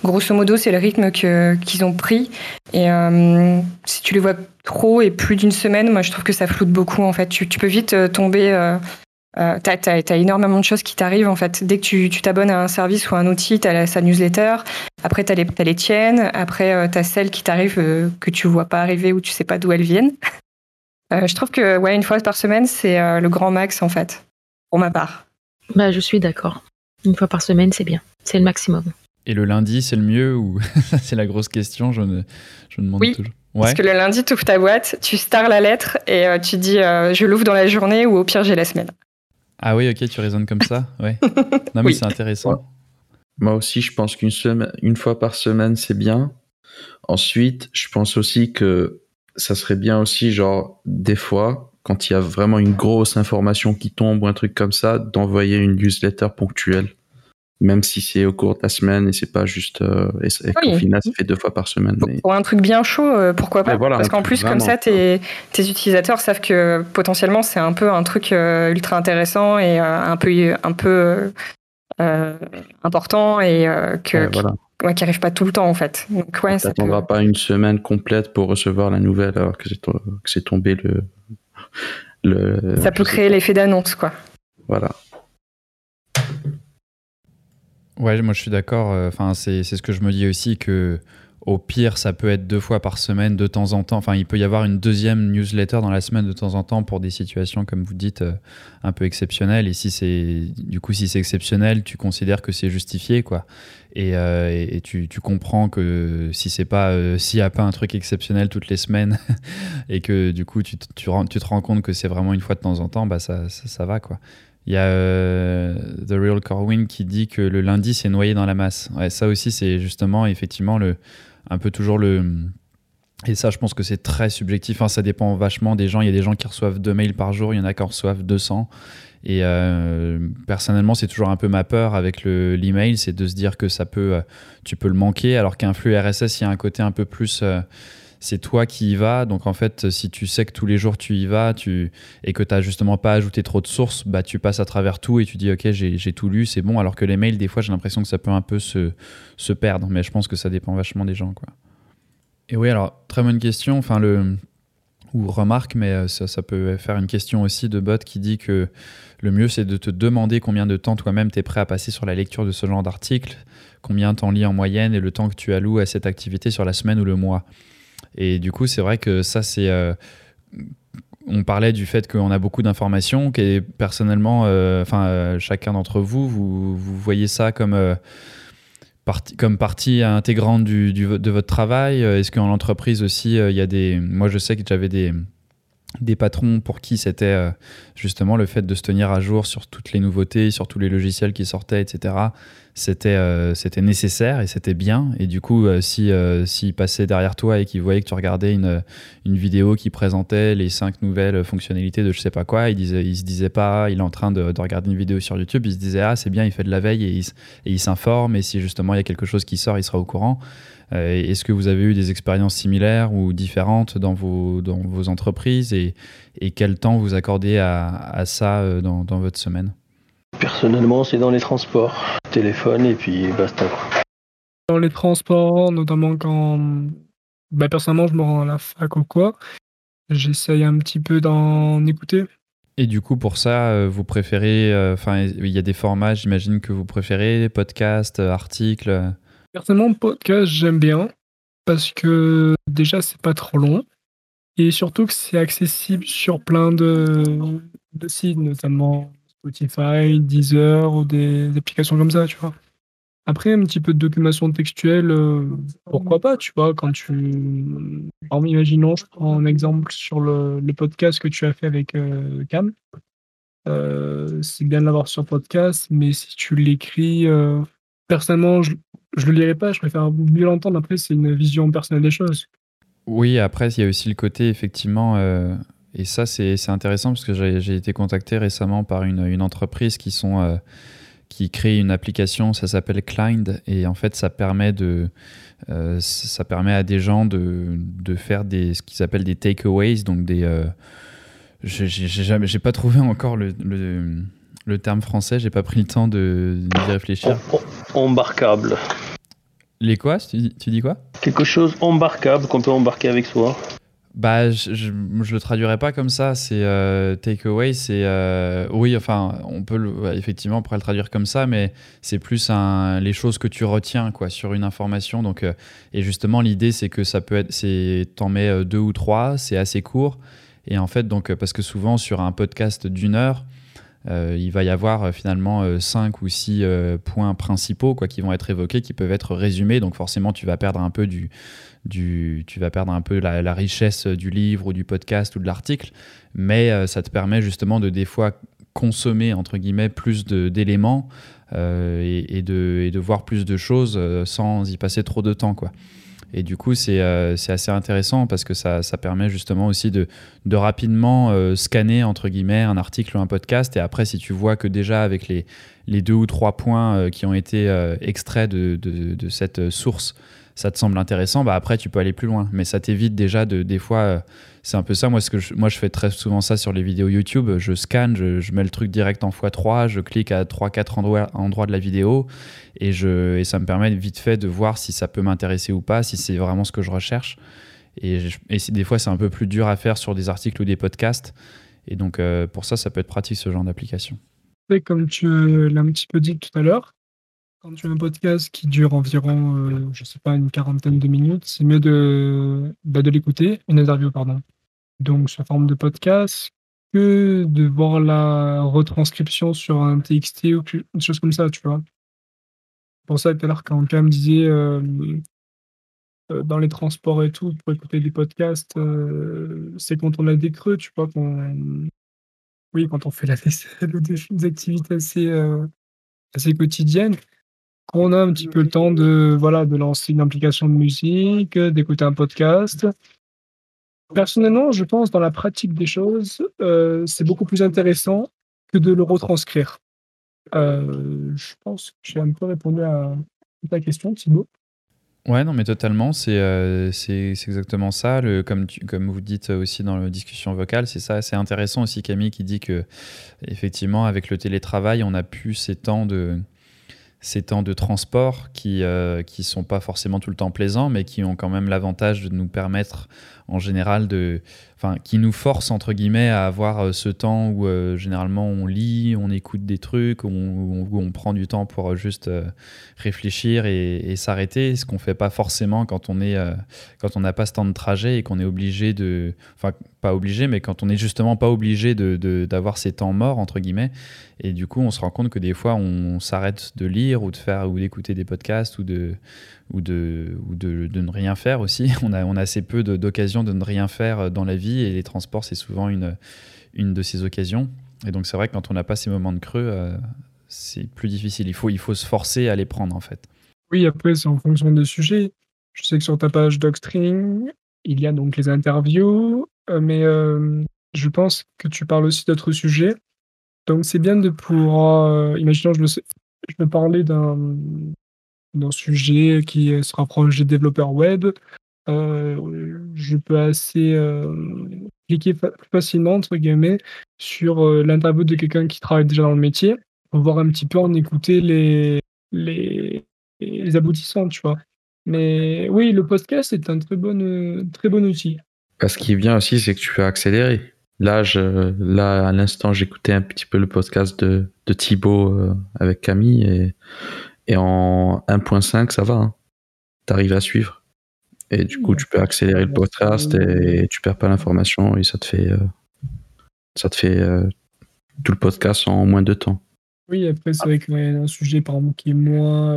Grosso modo, c'est le rythme qu'ils ont pris. Et si tu les vois trop et plus d'une semaine, moi, je trouve que ça floute beaucoup. En fait, tu, peux vite tomber euh, euh, tu as, énormément de choses qui t'arrivent en fait. Dès que tu t'abonnes à un service ou un outil, tu as sa newsletter, après tu as, les tiennes, après euh, tu as celles qui t'arrivent euh, que tu vois pas arriver ou tu sais pas d'où elles viennent. Euh, je trouve que ouais, une fois par semaine, c'est le grand max en fait, pour ma part. Bah, je suis d'accord. Une fois par semaine, c'est bien. C'est le maximum. Et le lundi, c'est le mieux ou c'est la grosse question Je ne je me demande oui. toujours. Parce que le lundi, tu ouvres ta boîte, tu stars la lettre et tu dis je l'ouvre dans la journée ou au pire j'ai la semaine. Ah oui, ok, tu raisonnes comme ça Ouais. Non, mais c'est intéressant. Moi aussi, je pense qu'une semaine, une fois par semaine, c'est bien. Ensuite, je pense aussi que ça serait bien aussi, genre, des fois, quand il y a vraiment une grosse information qui tombe ou un truc comme ça, d'envoyer une newsletter ponctuelle même si c'est au cours de la semaine et c'est pas juste euh, et, au final ça fait deux fois par semaine pour, un truc bien chaud euh, pourquoi pas? Parce qu'en plus comme ça tes, tes, utilisateurs savent que potentiellement c'est un peu un truc euh, ultra intéressant et un peu un peu important et que qui, qui, arrive pas tout le temps en fait. Donc ouais ça peut... pas une semaine complète pour recevoir la nouvelle alors que c'est tombé le le ça peut créer l'effet d'annonce quoi. Voilà Ouais, moi je suis d'accord. Euh, enfin, c'est ce que je me dis aussi que au pire, ça peut être deux fois par semaine de temps en temps. Enfin, il peut y avoir une deuxième newsletter dans la semaine de temps en temps pour des situations, comme vous dites, euh, un peu exceptionnelles. Et si c'est du coup, si c'est exceptionnel, tu considères que c'est justifié, quoi. Et, euh, et, tu, tu, comprends que si c'est pas, s'il n'y a pas un truc exceptionnel toutes les semaines, et que du coup tu, tu, tu, te rends compte que c'est vraiment une fois de temps en temps, bah ça, ça, ça va, quoi. Il y a euh, The Real Corwin qui dit que le lundi, c'est noyé dans la masse. Ouais, ça aussi, c'est justement, effectivement, le, un peu toujours le. Et ça, je pense que c'est très subjectif. Enfin, ça dépend vachement des gens. Il y a des gens qui reçoivent deux mails par jour, il y en a qui en reçoivent 200. Et euh, personnellement, c'est toujours un peu ma peur avec l'email, c'est de se dire que ça peut, euh, tu peux le manquer, alors qu'un flux RSS, il y a un côté un peu plus c'est toi qui y vas. Donc en fait, si tu sais que tous les jours tu y vas tu, et que tu n'as justement pas ajouté trop de sources, bah, tu passes à travers tout et tu dis ok, j'ai tout lu, c'est bon. Alors que les mails, des fois, j'ai l'impression que ça peut un peu se, se, perdre. Mais je pense que ça dépend vachement des gens. Quoi. Et oui, alors très bonne question. Enfin, le, ou remarque, mais euh, ça, ça, peut faire une question aussi de bot qui dit que le mieux c'est de te demander combien de temps toi-même tu es prêt à passer sur la lecture de ce genre d'article, combien t'en lis en moyenne et le temps que tu alloues à cette activité sur la semaine ou le mois. Et du coup, c'est vrai que ça, c'est. Euh, on parlait du fait qu'on a beaucoup d'informations, et personnellement, euh, enfin, euh, chacun d'entre vous, vous, voyez ça comme. Partie, comme partie intégrante de votre travail Est-ce qu'en entreprise aussi, il y a des... Moi, je sais que j'avais des, des patrons pour qui c'était justement le fait de se tenir à jour sur toutes les nouveautés, sur tous les logiciels qui sortaient, etc c'était euh, c'était nécessaire et c'était bien. Et du coup, euh, si euh, s'il passait derrière toi et qu'il voyait que tu regardais une, une vidéo qui présentait les cinq nouvelles fonctionnalités de je sais pas quoi, il disait il se disait pas, il est en train de, de regarder une vidéo sur YouTube, il se disait ah c'est bien, il fait de la veille et il, s'informe et si justement il y a quelque chose qui sort, il sera au courant. Est-ce que vous avez eu des expériences similaires ou différentes dans vos, dans vos entreprises et, quel temps vous accordez à, ça dans, dans votre semaine? Personnellement, c'est dans les transports. Téléphone et puis basta. Dans les transports, notamment quand. Bah, personnellement, je me rends à la fac ou quoi. J'essaye un petit peu d'en écouter. Et du coup, pour ça, euh, vous préférez. Euh, enfin, il y a des formats, j'imagine que vous préférez, podcasts, euh, articles Personnellement, podcast, j'aime bien. Parce que déjà, c'est pas trop long. Et surtout que c'est accessible sur plein de, de sites, notamment Spotify, Deezer ou des, applications comme ça, tu vois. Après, un petit peu de documentation textuelle, euh, pourquoi pas, tu vois, quand tu... Exemple, imaginons, je prends un exemple sur le, podcast que tu as fait avec euh, Cam. Euh, c'est bien de l'avoir sur podcast, mais si tu l'écris, personnellement, je, je le lirai pas, je préfère mieux l'entendre. Après, c'est une vision personnelle des choses. Oui, après, il y a aussi le côté, effectivement, et ça, c'est intéressant parce que j'ai été contacté récemment par une, une entreprise qui, sont, euh, qui crée une application, ça s'appelle Clind, et en fait, ça permet, de, euh, ça permet à des gens de, de faire des, ce qu'ils appellent des takeaways, donc des. Euh, j'ai pas trouvé encore le, le, le terme français, j'ai pas pris le temps de d'y réfléchir. Embarquable. Les quoi? Tu, tu dis quoi? Quelque chose embarquable qu'on peut embarquer avec soi. Bah, je, je, le traduirais pas comme ça. C'est euh, takeaway, c'est euh, oui, enfin, on peut effectivement on pourrait le traduire comme ça, mais c'est plus les choses que tu retiens quoi sur une information. Donc, euh, et justement, l'idée c'est que ça peut être, c'est t'en mets deux ou trois, c'est assez court. Et en fait, donc parce que souvent sur un podcast d'une heure, il va y avoir finalement cinq ou six points principaux quoi qui vont être évoqués, qui peuvent être résumés. Donc forcément, tu vas perdre un peu du tu vas perdre un peu la, richesse du livre ou du podcast ou de l'article, mais euh, ça te permet justement de des fois consommer entre guillemets plus d'éléments euh, et, de, de, voir plus de choses euh, sans y passer trop de temps quoi. Et du coup, c'est assez intéressant parce que ça, ça, permet justement aussi de, de rapidement scanner, entre guillemets, un article ou un podcast. Et après, si tu vois que déjà avec les, les deux ou trois points qui ont été extraits de, de, de cette source, ça te semble intéressant, bah après tu peux aller plus loin. Mais ça t'évite déjà de des fois, euh, c'est un peu ça. Moi, ce que je, moi je fais très souvent ça sur les vidéos YouTube. Je scanne, je, mets le truc direct en x3, je clique à 3-4 endroits, endroits de la vidéo et, je, et ça me permet vite fait de voir si ça peut m'intéresser ou pas, si c'est vraiment ce que je recherche. Et, des fois, c'est un peu plus dur à faire sur des articles ou des podcasts. Et donc, euh, pour ça, ça peut être pratique ce genre d'application. Comme tu l'as un petit peu dit tout à l'heure, quand tu as un podcast qui dure environ, euh, je sais pas, une quarantaine de minutes, c'est mieux de, bah, de l'écouter, une interview, pardon. Donc, sous forme de podcast, que de voir la retranscription sur un TXT ou quelque chose comme ça, tu vois. Pour ça, tout à l'heure, quand Cam disait euh, euh, dans les transports et tout, pour écouter des podcasts, c'est quand on a des creux, tu vois, Oui, quand on fait la des, activités assez, assez quotidiennes on a un petit peu le temps de, voilà, de lancer une application de musique, d'écouter un podcast. Personnellement, je pense dans la pratique des choses, euh, c'est beaucoup plus intéressant que de le retranscrire. Euh, je pense que j'ai un peu répondu à ta question, Thibaut. Ouais, non, mais totalement, c'est euh, exactement ça. Comme, comme vous dites aussi dans la discussion vocale, c'est ça. C'est intéressant aussi, Camille, qui dit que, effectivement, avec le télétravail, on a plus ces temps de, ces temps de transport qui ne euh, sont pas forcément tout le temps plaisants, mais qui ont quand même l'avantage de nous permettre en général de, enfin, qui nous forcent entre guillemets à avoir euh, ce temps où euh, généralement on lit, on écoute des trucs, où on, prend du temps pour juste réfléchir et, s'arrêter, ce qu'on fait pas forcément quand on est, quand on n'a pas ce temps de trajet et qu'on est obligé de, enfin pas obligé, mais quand on est justement pas obligé de d'avoir ces temps morts entre guillemets, et du coup on se rend compte que des fois on s'arrête de lire ou de faire ou d'écouter des podcasts ou de ou de ou de, de, ne rien faire aussi. On a on a assez peu d'occasions de, ne rien faire dans la vie et les transports c'est souvent une une de ces occasions. Et donc c'est vrai que quand on n'a pas ces moments de creux, euh, c'est plus difficile. Il faut il faut se forcer à les prendre en fait. Oui, après c'est en fonction des sujets. Je sais que sur ta page Docstring, il y a donc les interviews, euh, mais euh, je pense que tu parles aussi d'autres sujets. Donc c'est bien de pouvoir, euh, imaginons je, sais, je veux parler d'un d'un sujet qui se rapproche des développeurs web, je peux assez cliquer plus facilement entre guillemets sur l'interview de quelqu'un qui travaille déjà dans le métier pour voir un petit peu en écouter les les, aboutissants, tu vois. Mais oui, le podcast est un très bon très bon outil. Ce qui est bien aussi, c'est que tu peux accélérer. Là, je, là à l'instant, j'écoutais un petit peu le podcast de, de Thibaut euh, avec Camille et, et en 1.5, ça va. Hein. Tu arrives à suivre. Et du coup, tu peux accélérer le podcast et, tu perds pas l'information et ça te fait, euh, ça te fait euh, tout le podcast en moins de temps. Oui, après, c'est vrai qu'il y a un sujet, par exemple, qui est moins,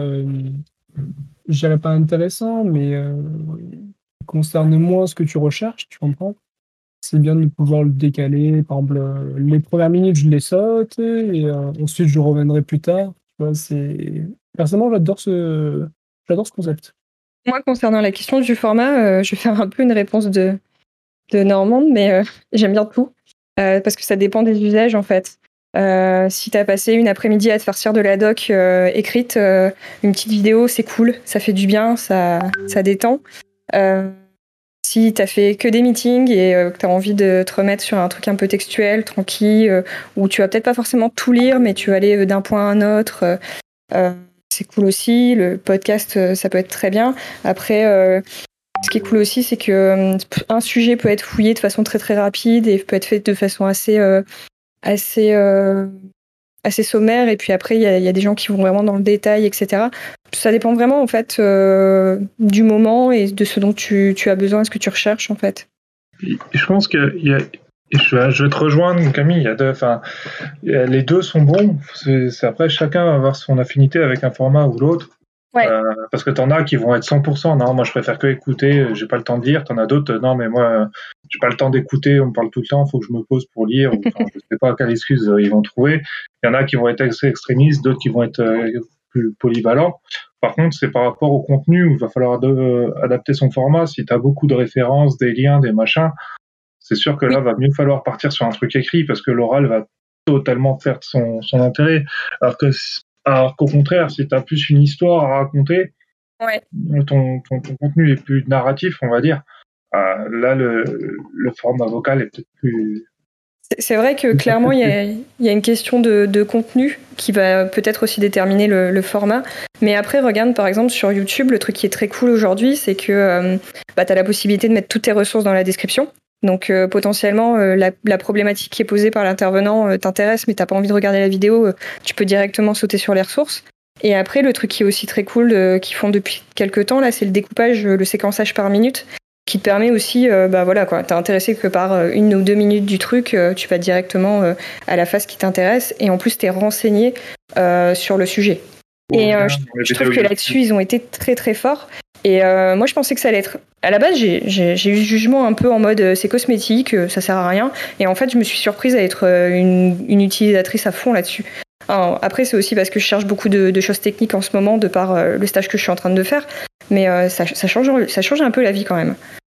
je dirais pas intéressant, mais concerne moins ce que tu recherches, tu comprends? C'est bien de pouvoir le décaler. Par exemple, euh, les premières minutes, je les saute et euh, ensuite je reviendrai plus tard. C'est... Personnellement, j'adore ce... j'adore ce concept. Moi, concernant la question du format, euh, je vais faire un peu une réponse de, de Normande, mais j'aime bien tout. parce que ça dépend des usages, en fait. si tu as passé une après-midi à te farcir de la doc écrite, une petite vidéo, c'est cool, ça fait du bien, ça, ça détend. Euh, si tu as fait que des meetings et euh, que tu as envie de te remettre sur un truc un peu textuel, tranquille, euh, où tu vas peut-être pas forcément tout lire, mais tu vas aller d'un point à un autre, c'est cool aussi. Le podcast, ça peut être très bien. Après, Ce qui est cool aussi, c'est que euh, un sujet peut être fouillé de façon très très rapide et peut être fait de façon assez euh, euh, assez sommaire. Et puis après, il y, a des gens qui vont vraiment dans le détail, etc. Ça dépend vraiment en fait du moment et de ce dont tu, as besoin, ce que tu recherches en fait. Je pense qu'il y a je vais, te rejoindre, Camille. Deux, enfin, les deux sont bons. C'est après chacun va avoir son affinité avec un format ou l'autre. Euh, parce que t'en as qui vont être 100%. Non, moi je préfère que écouter. J'ai pas le temps de lire. T'en as d'autres. Non, mais moi j'ai pas le temps d'écouter. On me parle tout le temps. Faut que je me pose pour lire. Ou, je sais pas quelle excuse euh, ils vont trouver. Il y en a qui vont être extrémistes, d'autres qui vont être euh, plus polyvalents. Par contre, c'est par rapport au contenu où il va falloir adapter son format. Si tu as beaucoup de références, des liens, des machins, c'est sûr que là, va mieux falloir partir sur un truc écrit parce que l'oral va totalement perdre son, son intérêt. Alors que alors qu'au contraire, si tu as plus une histoire à raconter, ton, contenu est plus narratif, on va dire. Euh, là, le, format vocal est peut-être plus. C'est vrai que clairement, il y, a, une question de, contenu qui va peut-être aussi déterminer le, format. Mais après, regarde par exemple sur YouTube, le truc qui est très cool aujourd'hui, c'est que euh, bah, tu as la possibilité de mettre toutes tes ressources dans la description. Donc euh, potentiellement, euh, la, problématique qui est posée par l'intervenant euh, t'intéresse, mais t'as pas envie de regarder la vidéo, tu peux directement sauter sur les ressources. Et après, le truc qui est aussi très cool, qu'ils font depuis quelques temps, là, c'est le découpage, le séquençage par minute, qui te permet aussi, bah voilà quoi, t'es intéressé que par une ou deux minutes du truc, tu vas directement à la phase qui t'intéresse, et en plus t'es renseigné sur le sujet. Et je, trouve que là-dessus, ils ont été très très forts. Et euh, moi, je pensais que ça allait être. À la base, j'ai eu ce jugement un peu en mode euh, c'est cosmétique, euh, ça sert à rien. Et en fait, je me suis surprise à être une, une utilisatrice à fond là-dessus. Après, c'est aussi parce que je cherche beaucoup de, choses techniques en ce moment, de par le stage que je suis en train de faire. Mais ça, ça, change, ça change un peu la vie quand même.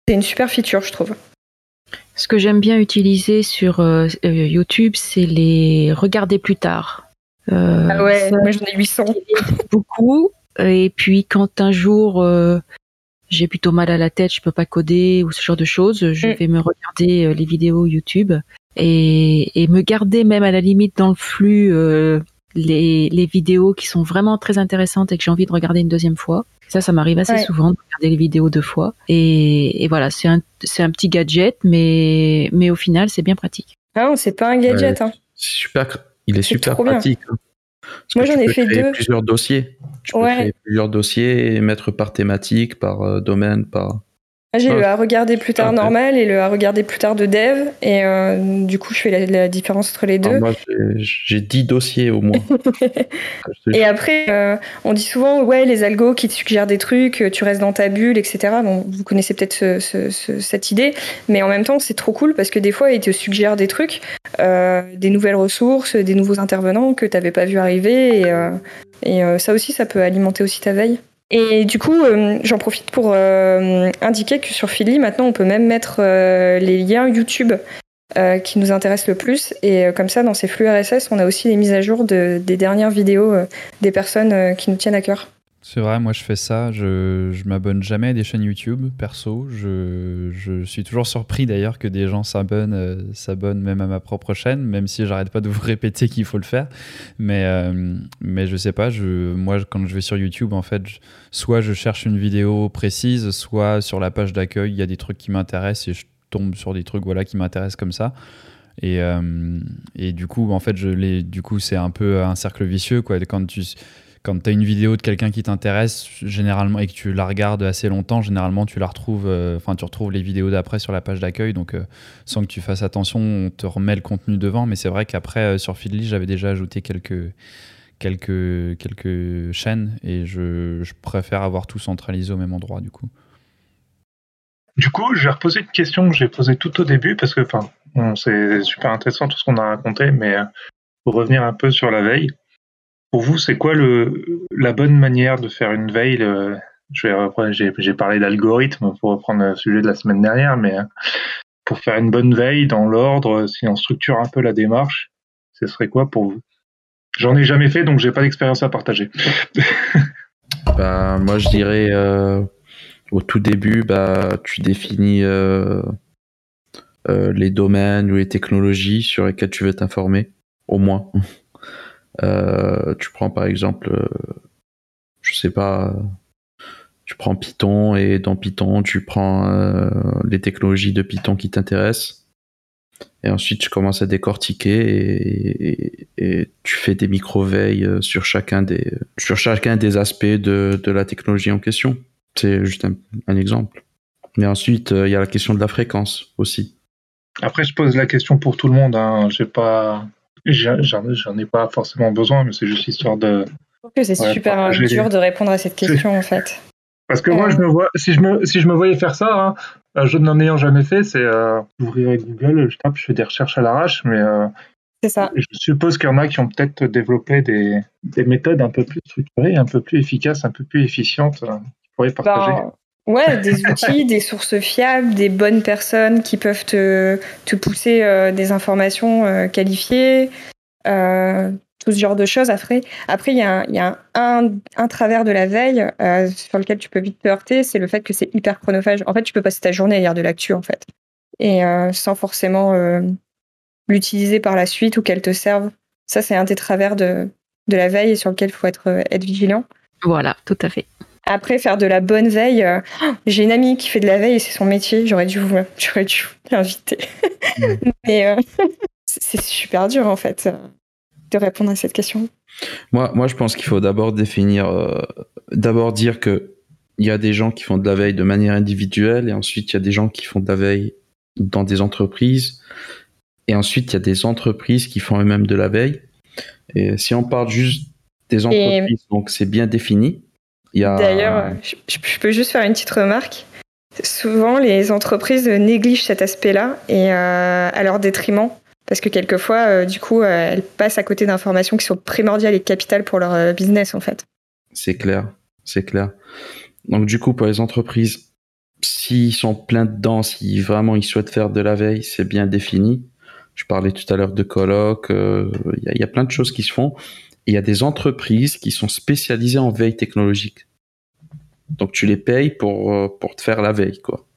C'est une super feature, je trouve. Ce que j'aime bien utiliser sur YouTube, c'est les regarder plus tard. ah ouais, moi j'en ai 800. Beaucoup. Et puis quand un jour euh, j'ai plutôt mal à la tête, je peux pas coder ou ce genre de choses, je mm. vais me regarder euh, les vidéos YouTube et, et, me garder même à la limite dans le flux euh, les, les, vidéos qui sont vraiment très intéressantes et que j'ai envie de regarder une deuxième fois. Ça, ça m'arrive assez souvent de regarder les vidéos deux fois. Et, et voilà, c'est un, c'est un petit gadget, mais, mais au final, c'est bien pratique. Ah, c'est pas un gadget. hein. Super, il est, super pratique. Moi, j'en ai fait deux. Plusieurs dossiers. Tu peux créer plusieurs dossiers et mettre par thématique, par euh, domaine, par. Ah, j'ai le à regarder plus tard normal et le à regarder plus tard de dev. Et euh, du coup, je fais la, différence entre les deux. moi, j'ai 10 dossiers au moins. et après, euh, on dit souvent, ouais, les algos qui te suggèrent des trucs, tu restes dans ta bulle, etc. Bon, vous connaissez peut-être cette idée. Mais en même temps, c'est trop cool parce que des fois, ils te suggèrent des trucs, des nouvelles ressources, des nouveaux intervenants que tu n'avais pas vu arriver. Et, et ça aussi, ça peut alimenter aussi ta veille. Et du coup, euh, j'en profite pour euh, indiquer que sur Philly, maintenant, on peut même mettre euh, les liens YouTube qui nous intéressent le plus. Et comme ça, dans ces flux RSS, on a aussi les mises à jour de, des dernières vidéos des personnes qui nous tiennent à cœur. C'est vrai, moi je fais ça, je, je m'abonne jamais à des chaînes YouTube, perso. Je, je suis toujours surpris d'ailleurs que des gens s'abonnent, euh, s'abonnent même à ma propre chaîne, même si j'arrête pas de vous répéter qu'il faut le faire. Mais, euh, mais je sais pas, je, moi quand je vais sur YouTube, en fait, soit je cherche une vidéo précise, soit sur la page d'accueil, il y a des trucs qui m'intéressent et je tombe sur des trucs voilà, qui m'intéressent comme ça. Et, euh, et du coup, en fait, je du coup, c'est un peu un cercle vicieux. Quoi. Quand tu quand tu as une vidéo de quelqu'un qui t'intéresse, généralement, et que tu la regardes assez longtemps, généralement, tu la retrouves, euh, enfin, tu retrouves les vidéos d'après sur la page d'accueil. Donc, euh, sans que tu fasses attention, on te remet le contenu devant. Mais c'est vrai qu'après, euh, sur Feedly, j'avais déjà ajouté quelques, chaînes et je, je, préfère avoir tout centralisé au même endroit, du coup. Du coup, je vais reposer une question que j'ai posée tout au début parce que, enfin, c'est super intéressant tout ce qu'on a raconté, mais pour revenir un peu sur la veille, pour vous, c'est quoi le, la bonne manière de faire une veille J'ai parlé d'algorithme pour reprendre le sujet de la semaine dernière, mais euh, pour faire une bonne veille dans l'ordre, si on structure un peu la démarche, ce serait quoi pour vous? J'en ai jamais fait, donc j'ai pas d'expérience à partager. bah, moi, je dirais euh, au tout début, bah, tu définis euh, les domaines ou les technologies sur lesquelles tu veux t'informer, au moins. Euh, tu prends par exemple, euh, je sais pas, Tu prends Python et dans Python, tu prends euh, les technologies de Python qui t'intéressent. Et ensuite, tu commences à décortiquer et, tu fais des micro-veilles sur chacun des, sur chacun des aspects de, de la technologie en question. C'est juste un, exemple. Mais ensuite, il y a la question de la fréquence aussi. Après, je pose la question pour tout le monde. Hein. J'ai pas, j'en ai pas forcément besoin, mais c'est juste histoire de. Je trouve que c'est super dur de répondre à cette question en fait. Parce que moi, je me vois, si je me, si je me voyais faire ça, hein, euh, je n'en ayant jamais fait, c'est euh, Google, je tape, je fais des recherches à l'arrache, mais euh, c'est ça. Je suppose qu'il y en a qui ont peut-être développé des, des, méthodes un peu plus structurées, un peu plus efficaces, un peu plus efficientes, euh, qui pourraient partager. Ben, Ouais, des outils, des sources fiables, des bonnes personnes qui peuvent te, pousser euh, des informations euh, qualifiées, euh, tout ce genre de choses. Après, après il y a, y a un, un, travers de la veille sur lequel tu peux vite te heurter, c'est le fait que c'est hyper chronophage. En fait, tu peux passer ta journée à lire de l'actu, en fait, et sans forcément l'utiliser par la suite ou qu'elle te serve. Ça, c'est un des travers de, de la veille sur lequel il faut être vigilant. Voilà, tout à fait. Après, faire de la bonne veille, euh, j'ai une amie qui fait de la veille et c'est son métier. J'aurais dû vous, j'aurais dû l'inviter. Mais euh, c'est super dur en fait de répondre à cette question. Moi, moi je pense qu'il faut d'abord définir, euh, d'abord dire que il y a des gens qui font de la veille de manière individuelle et ensuite il y a des gens qui font de la veille dans des entreprises et ensuite il y a des entreprises qui font eux-mêmes de la veille. Et si on parle juste des entreprises, donc c'est bien défini. D'ailleurs, je, peux juste faire une petite remarque. Souvent, les entreprises négligent cet aspect-là et euh, à leur détriment, parce que quelquefois, euh, du coup, euh, elles passent à côté d'informations qui sont primordiales et capitales pour leur business, en fait. C'est clair, c'est clair. Donc, du coup, pour les entreprises, s'ils sont pleins dedans, si vraiment ils souhaitent faire de la veille, c'est bien défini. Je parlais tout à l'heure de colloques, il y, y, a plein de choses qui se font il y a des entreprises qui sont spécialisées en veille technologique. Donc tu les payes pour, euh, pour te faire la veille, quoi.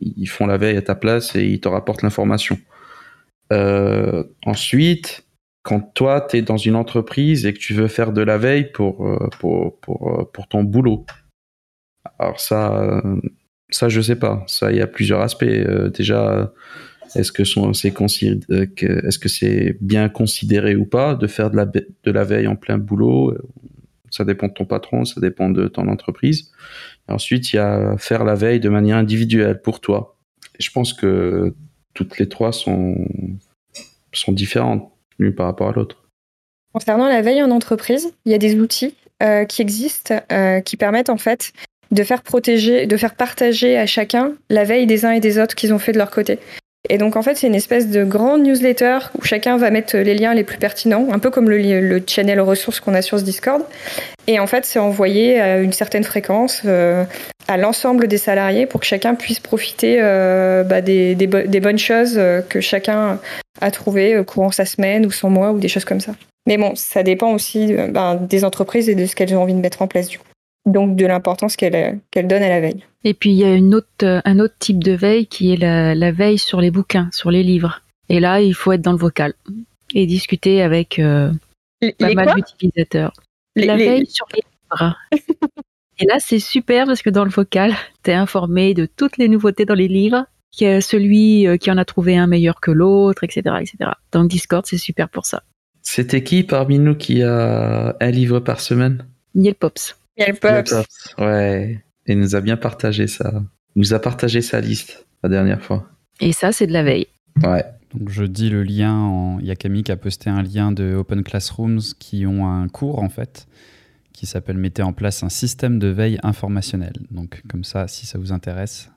Ils font la veille à ta place et ils te rapportent l'information. Euh, ensuite, quand toi, tu es dans une entreprise et que tu veux faire de la veille pour, euh, pour, pour, pour ton boulot, alors ça, ça je sais pas. Ça, il y a plusieurs aspects. déjà, est-ce que c'est est-ce que c'est bien considéré ou pas de faire de la, veille en plein boulot? Ça dépend de ton patron, ça dépend de ton entreprise. ensuite, il y a faire la veille de manière individuelle pour toi. Je pense que toutes les trois sont, sont différentes l'une par rapport à l'autre. Concernant la veille en entreprise, il y a des outils euh, qui existent euh, qui permettent en fait de faire protéger, de faire partager à chacun la veille des uns et des autres qu'ils ont fait de leur côté. Et donc en fait, c'est une espèce de grande newsletter où chacun va mettre les liens les plus pertinents, un peu comme le, channel ressources qu'on a sur ce Discord. Et en fait, c'est envoyé à une certaine fréquence euh, à l'ensemble des salariés pour que chacun puisse profiter euh, bah, des, bonnes choses euh, que chacun a trouvées courant sa semaine ou son mois ou des choses comme ça. Mais bon, ça dépend aussi ben, des entreprises et de ce qu'elles ont envie de mettre en place du coup donc de l'importance qu'elle qu'elle donne à la veille. Et puis il y a une autre, euh, un autre type de veille qui est la, veille sur les bouquins, sur les livres. Et là, il faut être dans le vocal et discuter avec euh, pas mal d'utilisateurs. La veille sur les livres. et là, c'est super parce que dans le vocal, tu es informé de toutes les nouveautés dans les livres, que celui euh, qui en a trouvé un meilleur que l'autre, etc., etc. Donc Discord, c'est super pour ça. C'était qui parmi nous qui a un livre par semaine? Niel Pops. Ouais, il nous a bien partagé ça. Il nous a partagé sa liste la dernière fois. Et ça, c'est de la veille. Ouais. Donc je dis le lien, en... il y a Camille qui a posté un lien de Open Classrooms qui ont un cours en fait, qui s'appelle Mettez en place un système de veille informationnel. Donc comme ça, si ça vous intéresse.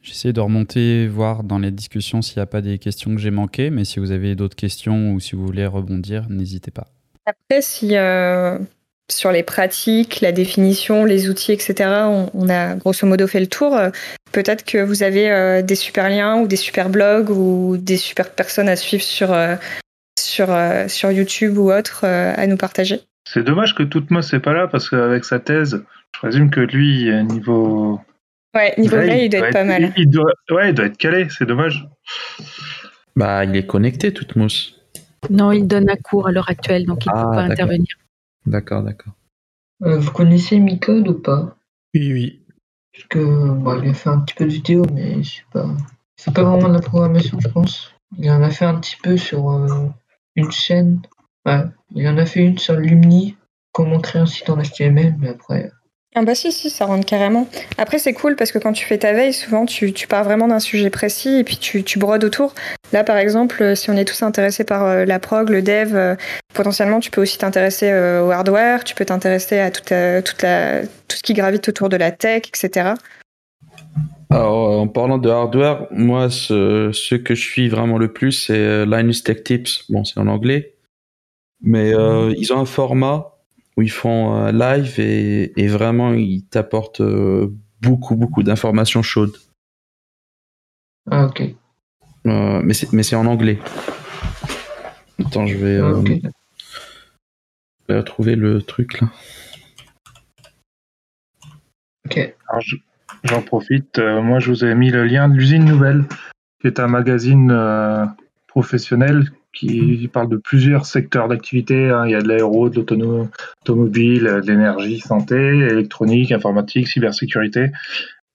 J'essaie de remonter, voir dans les discussions s'il n'y a pas des questions que j'ai manquées, mais si vous avez d'autres questions ou si vous voulez rebondir, n'hésitez pas. Après, si, euh, sur les pratiques, la définition, les outils, etc. On, a grosso modo fait le tour. Peut-être que vous avez euh, des super liens ou des super blogs ou des super personnes à suivre sur, euh, sur, euh, sur YouTube ou autre à nous partager. C'est dommage que Toutmos n'est pas là parce qu'avec sa thèse, je présume que lui, niveau. Ouais, niveau veille, il doit être, pas mal. Il doit, ouais, il doit être calé, c'est dommage. Bah, il est connecté, Toutmos. Non, il donne un cours à l'heure actuelle, donc il ne peut ah, pas intervenir. D'accord, d'accord. Euh, vous connaissez Micode ou pas? Oui, oui. Parce que, il a fait un petit peu de vidéo, mais c'est pas, c'est pas vraiment de la programmation, je pense. Il en a fait un petit peu sur euh, une chaîne. Ouais, il en a fait une sur Lumni, comment créer un site en HTML, mais après, ah bah si, si, ça rentre carrément. Après, c'est cool parce que quand tu fais ta veille, souvent, tu, tu pars vraiment d'un sujet précis et puis tu, tu, brodes autour. Là, par exemple, euh, si on est tous intéressés par euh, la prog, le dev, euh, potentiellement, tu peux aussi t'intéresser au hardware, tu peux t'intéresser à toute, toute la, tout ce qui gravite autour de la tech, etc. Alors, en parlant de hardware, moi, ce, ce que je suis vraiment le plus, c'est Linus Tech Tips. Bon, c'est en anglais. Mais ils ont un format où ils font un live et, et vraiment ils t'apportent euh, beaucoup beaucoup d'informations chaudes. Ah ok. Euh, mais c'est mais c'est en anglais. Attends, je vais, ah, euh, je vais trouver le truc là. Ok. J'en profite. moi, je vous ai mis le lien de l'usine nouvelle, qui est un magazine professionnel qui parle de plusieurs secteurs d'activité. Hein. Il y a de l'aéro, de l'automobile, de l'énergie, santé, électronique, informatique, cybersécurité.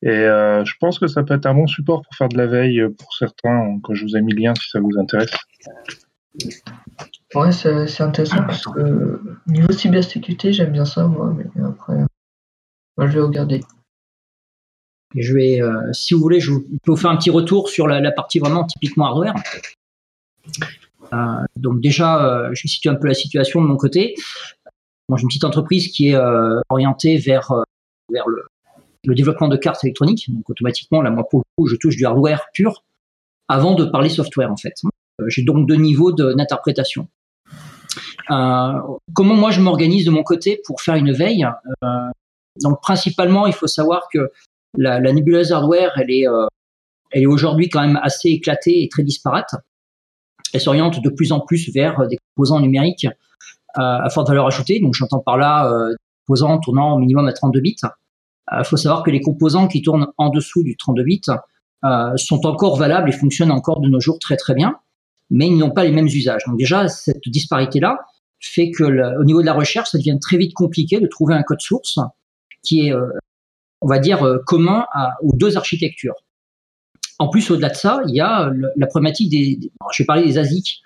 Et euh, je pense que ça peut être un bon support pour faire de la veille pour certains, que je vous ai mis le lien si ça vous intéresse. Ouais, c'est intéressant parce que niveau cybersécurité, j'aime bien ça, moi, mais après, moi, je vais regarder. Je vais, euh, si vous voulez, je peux vous faire un petit retour sur la, la partie vraiment typiquement hardware. Euh, donc déjà, euh, je vais situer un peu la situation de mon côté. Moi, j'ai une petite entreprise qui est euh, orientée vers, le, développement de cartes électroniques. Donc automatiquement, là, moi, pour le coup, je touche du hardware pur avant de parler software, en fait. J'ai donc deux niveaux d'interprétation. comment moi je m'organise de mon côté pour faire une veille? Donc principalement, il faut savoir que la, la nébuleuse hardware, elle est, elle est aujourd'hui quand même assez éclatée et très disparate elle s'oriente de plus en plus vers euh, des composants numériques euh, à forte valeur ajoutée. Donc j'entends par là euh, composants tournant au minimum à 32 bits. Il faut savoir que les composants qui tournent en dessous du 32 bits sont encore valables et fonctionnent encore de nos jours très très bien, mais ils n'ont pas les mêmes usages. Donc déjà, cette disparité-là fait que au niveau de la recherche, ça devient très vite compliqué de trouver un code source qui est, on va dire, commun aux deux architectures. En plus, au-delà de ça, il y a la problématique des, je vais parler des ASIC,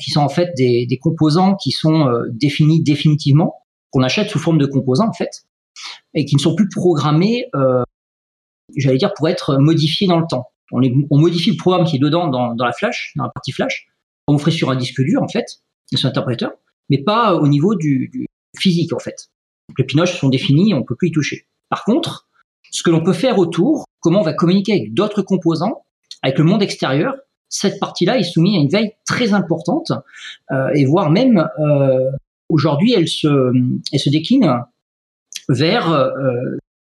qui sont en fait des, composants qui sont euh, définis définitivement, qu'on achète sous forme de composants en fait, et qui ne sont plus programmés, euh, j'allais dire, pour être modifiés dans le temps. On, modifie le programme qui est dedans dans, la flash, dans la partie flash, on ferait sur un disque dur en fait, sur un mais pas au niveau du, physique en fait. les pinoches sont définis, on peut plus y toucher. Par contre, ce que l'on peut faire autour, comment on va communiquer avec d'autres composants, avec le monde extérieur, cette partie-là est soumise à une veille très importante euh, et voire même euh, aujourd'hui elle se, elle se décline vers, euh,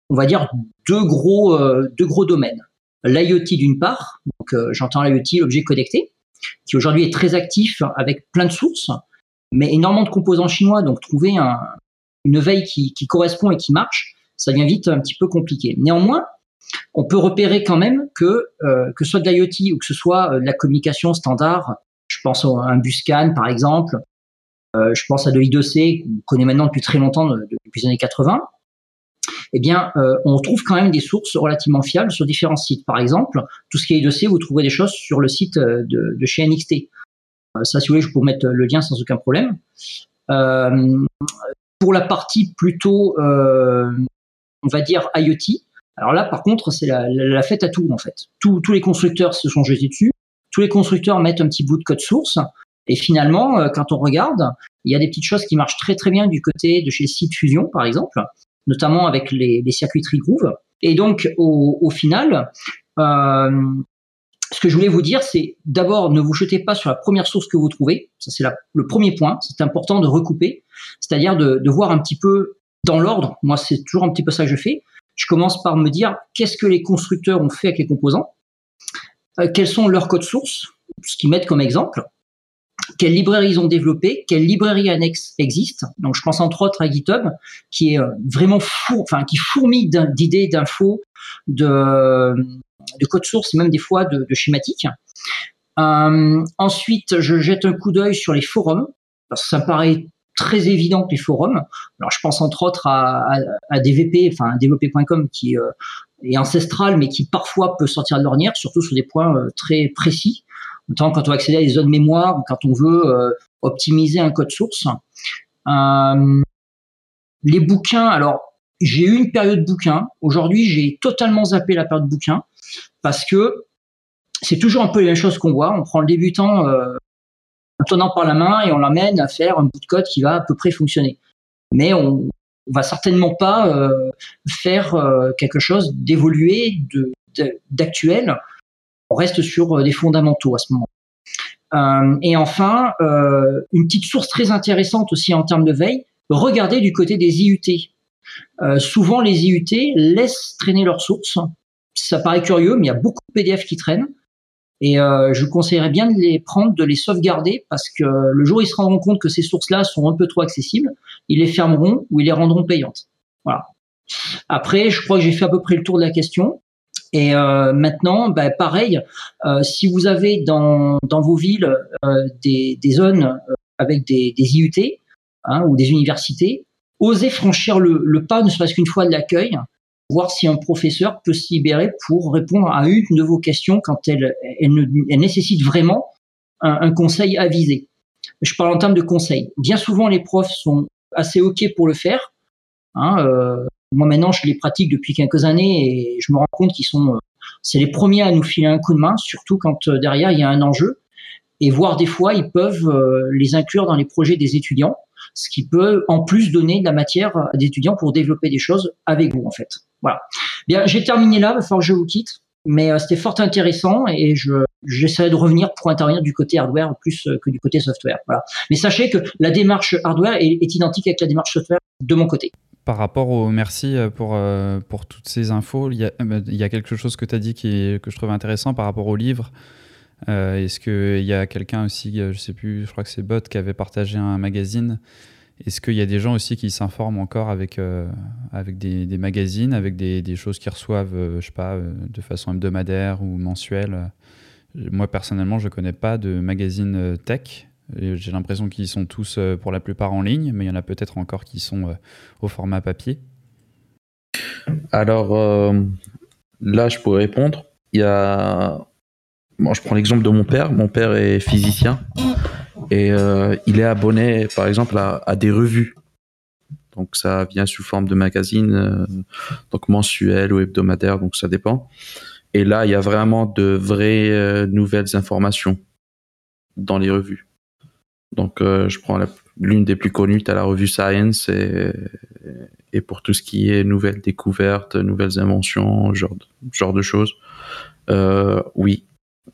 on va dire, deux gros, deux gros domaines. L'IoT d'une part, donc j'entends l'IoT, l'objet connecté, qui aujourd'hui est très actif avec plein de sources, mais énormément de composants chinois, donc trouver un, une veille qui, qui correspond et qui marche, ça devient vite un petit peu compliqué. Néanmoins, on peut repérer quand même que euh, que ce soit de l'IoT ou que ce soit euh, de la communication standard, je pense à un Buscan par exemple, euh, je pense à de l'I2C qu'on connaît maintenant depuis très longtemps, depuis les années 80. Eh bien, on trouve quand même des sources relativement fiables sur différents sites. Par exemple, tout ce qui est I2C, vous trouverez des choses sur le site de, chez NXT. ça, si vous voulez, je peux mettre le lien sans aucun problème. pour la partie plutôt on va dire IoT. Alors là, par contre, c'est la, fête à tout en fait. tous les constructeurs se sont jetés dessus. Tous les constructeurs mettent un petit bout de code source. Et finalement, euh, quand on regarde, il y a des petites choses qui marchent très très bien du côté de chez Site Fusion, par exemple, notamment avec les, circuiteries Groove. Et donc, au, final, euh, ce que je voulais vous dire, c'est d'abord ne vous jetez pas sur la première source que vous trouvez. Ça, c'est le premier point. C'est important de recouper, c'est-à-dire de, de, voir un petit peu dans l'ordre. Moi, c'est toujours un petit peu ça que je fais. Je commence par me dire qu'est-ce que les constructeurs ont fait avec les composants, euh, quels sont leurs codes sources, ce qu'ils mettent comme exemple, quelles librairies ils ont développées, quelles librairies annexes existent. Donc, je pense entre autres à GitHub, qui est euh, vraiment four, enfin, qui fourmille d'idées, d'infos, de, de code source et même des fois de, de schématiques. Euh, ensuite, je jette un coup d'œil sur les forums parce que ça me paraît très évidents que les forums. Alors, je pense entre autres à, à, DVP, enfin développé.com qui est ancestral, mais qui parfois peut sortir de l'ornière, surtout sur des points très précis. Notamment quand on va accéder à des zones mémoire ou quand on veut optimiser un code source. les bouquins, alors j'ai eu une période bouquin. Aujourd'hui, j'ai totalement zappé la période bouquin parce que c'est toujours un peu les mêmes choses qu'on voit. On prend le débutant euh, en tenant par la main et on l'amène à faire un bout de code qui va à peu près fonctionner. Mais on, va certainement pas euh, faire euh, quelque chose d'évolué, d'actuel. On reste sur des fondamentaux à ce moment. et enfin, une petite source très intéressante aussi en termes de veille, regardez du côté des IUT. Euh, souvent, les IUT laissent traîner leurs sources. Ça paraît curieux, mais il y a beaucoup de PDF qui traînent. Et euh, je vous conseillerais bien de les prendre, de les sauvegarder, parce que le jour où ils se rendront compte que ces sources-là sont un peu trop accessibles, ils les fermeront ou ils les rendront payantes. Voilà. Après, je crois que j'ai fait à peu près le tour de la question. Et euh, maintenant, bah, pareil, si vous avez dans, dans vos villes des, des, zones avec des, IUT hein, ou des universités, oser franchir le, pas, ne serait-ce qu'une fois de l'accueil, voir si un professeur peut se libérer pour répondre à une de vos questions quand elle, elle, nécessite vraiment un, conseil avisé. Je parle en termes de conseil. Bien souvent, les profs sont assez OK pour le faire. Hein, euh, moi, maintenant, je les pratique depuis quelques années et je me rends compte qu'ils sont, euh, c'est les premiers à nous filer un coup de main, surtout quand euh, derrière, il y a un enjeu. Et voire des fois, ils peuvent les inclure dans les projets des étudiants ce qui peut en plus donner de la matière à des étudiants pour développer des choses avec vous en fait. Voilà. Bien, j'ai terminé là, il que je vous quitte, mais euh, c'était fort intéressant et je j'essaierai de revenir pour intervenir du côté hardware plus euh, que du côté software. Voilà. Mais sachez que la démarche hardware est, identique avec la démarche software de mon côté par rapport au merci euh, pour, pour toutes ces infos, il y a, a quelque chose que tu as dit qui que je trouve intéressant par rapport au livre. Euh, est-ce qu'il y a quelqu'un aussi, euh, je sais plus, je crois que c'est Bot qui avait partagé un magazine. Est-ce qu'il y a des gens aussi qui s'informent encore avec, euh, avec des, magazines, avec des, choses qu'ils reçoivent, je sais pas, de façon hebdomadaire ou mensuelle? Moi, personnellement, je ne connais pas de magazine tech. J'ai l'impression qu'ils sont tous, pour la plupart, en ligne, mais il y en a peut-être encore qui sont au format papier. Alors, là, je pourrais répondre. Il y a je prends l'exemple de mon père. Mon père est physicien et euh, il est abonné, par exemple, à, des revues. Donc ça vient sous forme de magazine, euh, donc mensuel ou hebdomadaire, donc ça dépend. Et là, il y a vraiment de vraies euh, nouvelles informations dans les revues. Donc je prends l'une des plus connues, tu as la revue Science et, et pour tout ce qui est nouvelles découvertes, nouvelles inventions, genre, genre de choses. oui,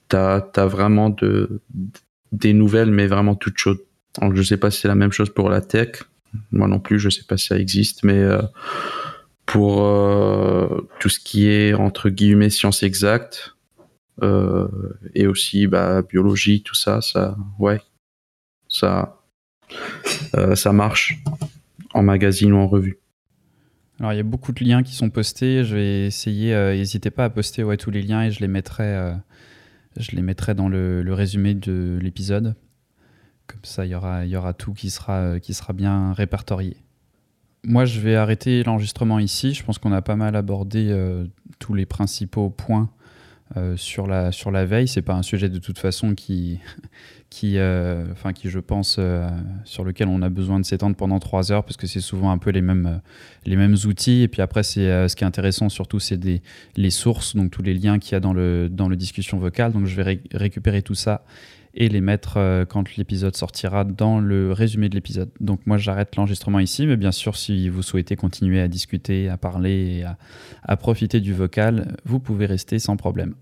tu as, vraiment de, des nouvelles, mais vraiment toutes chaudes. Donc, je sais pas si c'est la même chose pour la tech. Moi non plus, je sais pas si ça existe, mais euh, pour euh, tout ce qui est entre guillemets sciences exactes euh, et aussi bah, biologie, tout ça, ça, ouais, ça, ça marche en magazine ou en revue. Alors il y a beaucoup de liens qui sont postés. Je vais essayer. N'hésitez pas à poster ouais, tous les liens et je les mettrai je les mettrai dans le, résumé de l'épisode. Comme ça, il y aura, tout qui sera, qui sera bien répertorié. Moi, je vais arrêter l'enregistrement ici. Je pense qu'on a pas mal abordé euh, tous les principaux points euh, sur, la, sur la veille. C'est pas un sujet de toute façon qui, qui, euh, qui je pense, euh, sur lequel on a besoin de s'étendre pendant trois heures parce que c'est souvent un peu les mêmes, les mêmes outils. Et puis après, c'est ce qui est intéressant surtout, c'est les sources, donc tous les liens qu'il y a dans le, dans le discussion vocale. Donc je vais récupérer tout ça et les mettre quand l'épisode sortira dans le résumé de l'épisode. Donc moi j'arrête l'enregistrement ici, mais bien sûr si vous souhaitez continuer à discuter, à parler et à profiter du vocal, vous pouvez rester sans problème.